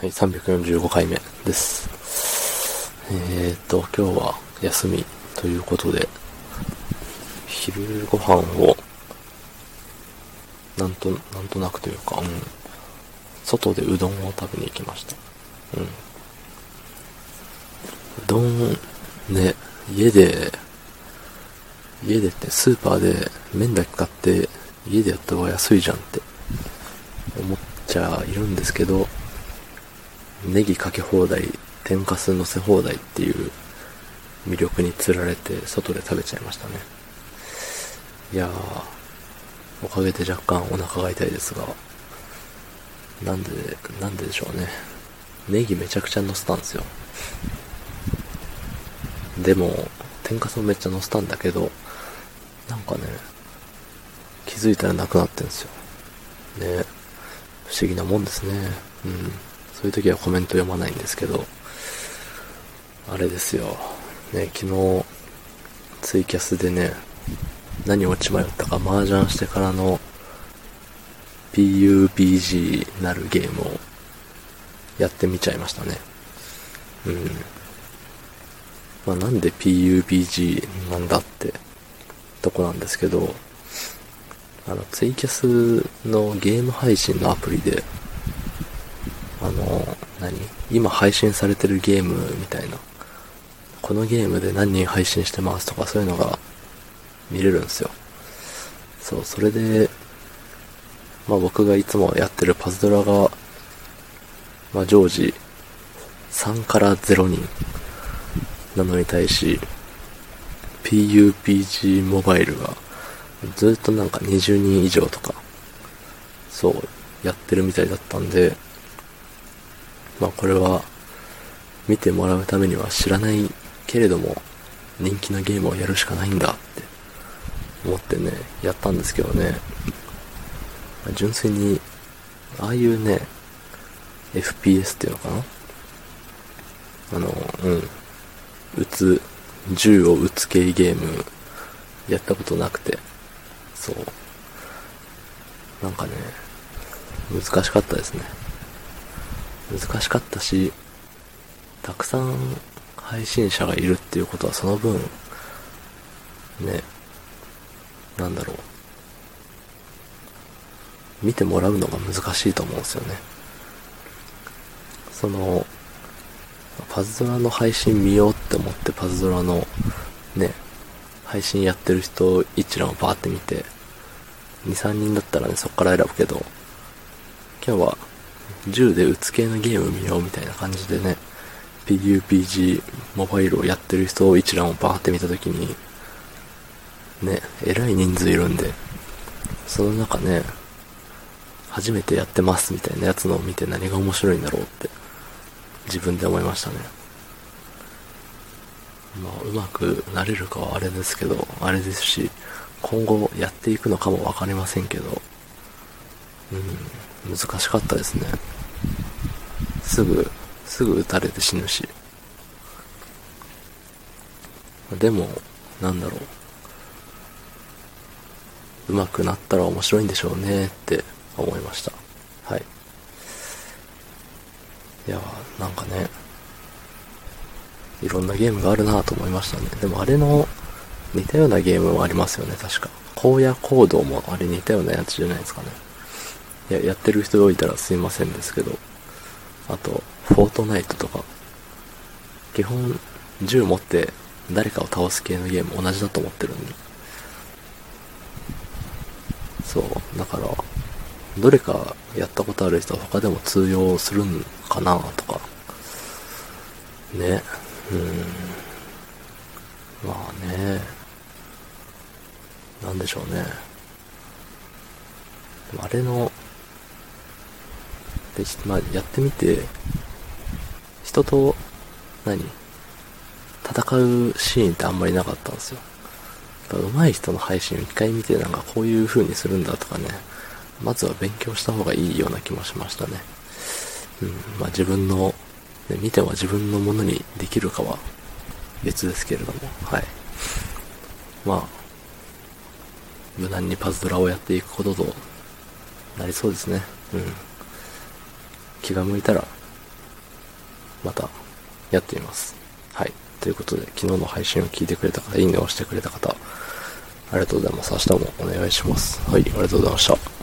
はい、345回目です。えーと、今日は休みということで、昼ご飯を、なんと、なんとなくというか、うん、外でうどんを食べに行きました。うん。うどん、ね、家で、家でってスーパーで麺だけ買って家でやった方が安いじゃんって思っちゃいるんですけど、ネギかけ放題、天かす乗せ放題っていう魅力に釣られて外で食べちゃいましたね。いやー、おかげで若干お腹が痛いですが、なんで、なんででしょうね。ネギめちゃくちゃ乗せたんですよ。でも、天かすもめっちゃ乗せたんだけど、なんかね、気づいたらなくなってんですよ。ね不思議なもんですね。うん。そういう時はコメント読まないんですけど、あれですよ。ね、昨日、ツイキャスでね、何落ち迷ったか麻雀してからの PUBG なるゲームをやってみちゃいましたね。うん。まあなんで PUBG なんだってとこなんですけど、あの、ツイキャスのゲーム配信のアプリで、今配信されてるゲームみたいな、このゲームで何人配信してますとかそういうのが見れるんですよ。そう、それで、まあ僕がいつもやってるパズドラが、まあ常時3から0人なのに対し、PUPG モバイルがずっとなんか20人以上とか、そう、やってるみたいだったんで、まあこれは見てもらうためには知らないけれども人気のゲームをやるしかないんだって思ってね、やったんですけどね、ま純粋に、ああいうね、FPS っていうのかな？あの、うん、撃つ、銃を撃つ系ゲーム、やったことなくて、そう。なんかね、難しかったですね。難しかったし、たくさん配信者がいるっていうことはその分、ね、なんだろう。見てもらうのが難しいと思うんですよね。その、パズドラの配信見ようって思ってパズドラのね、配信やってる人一覧をバーって見て、2、3人だったらね、そっから選ぶけど、今日は銃で撃つ系のゲーム見ようみたいな感じでね、PUPG モバイルをやってる人を一覧をバーって見たときに、ね、えらい人数いるんで、その中ね、初めてやってますみたいなやつのを見て何が面白いんだろうって自分で思いましたね。まあ、うまくなれるかはあれですけど、あれですし、今後やっていくのかもわかりませんけど、うん、難しかったですね。すぐ、すぐ撃たれて死ぬし。でも、なんだろう。上手くなったら面白いんでしょうねって思いました。はい。いや、なんかね、いろんなゲームがあるなと思いましたね。でもあれの似たようなゲームもありますよね、確か。荒野行動もあれ似たようなやつじゃないですかね。いや、やってる人がいたらすいませんですけど。あと、フォートナイトとか。基本、銃持って誰かを倒す系のゲーム同じだと思ってるんで。そう、だから、どれかやったことある人は他でも通用するんかなとか。ね。うん。まあね。なんでしょうね。あれの、で、まあ、やってみて、人と、何？戦うシーンってあんまりなかったんですよ。やっぱ上手い人の配信を一回見てなんかこういう風にするんだとかね、まずは勉強した方がいいような気もしましたね。うん、まあ自分のね、見ては自分のものにできるかは別ですけれども、はい。まあ、無難にパズドラをやっていくこととなりそうですね。うん。気が向いたらまたやってみます。はい。ということで、昨日の配信を聞いてくれた方、いいねを押してくれた方、ありがとうございます。明日もお願いします。はい、ありがとうございました。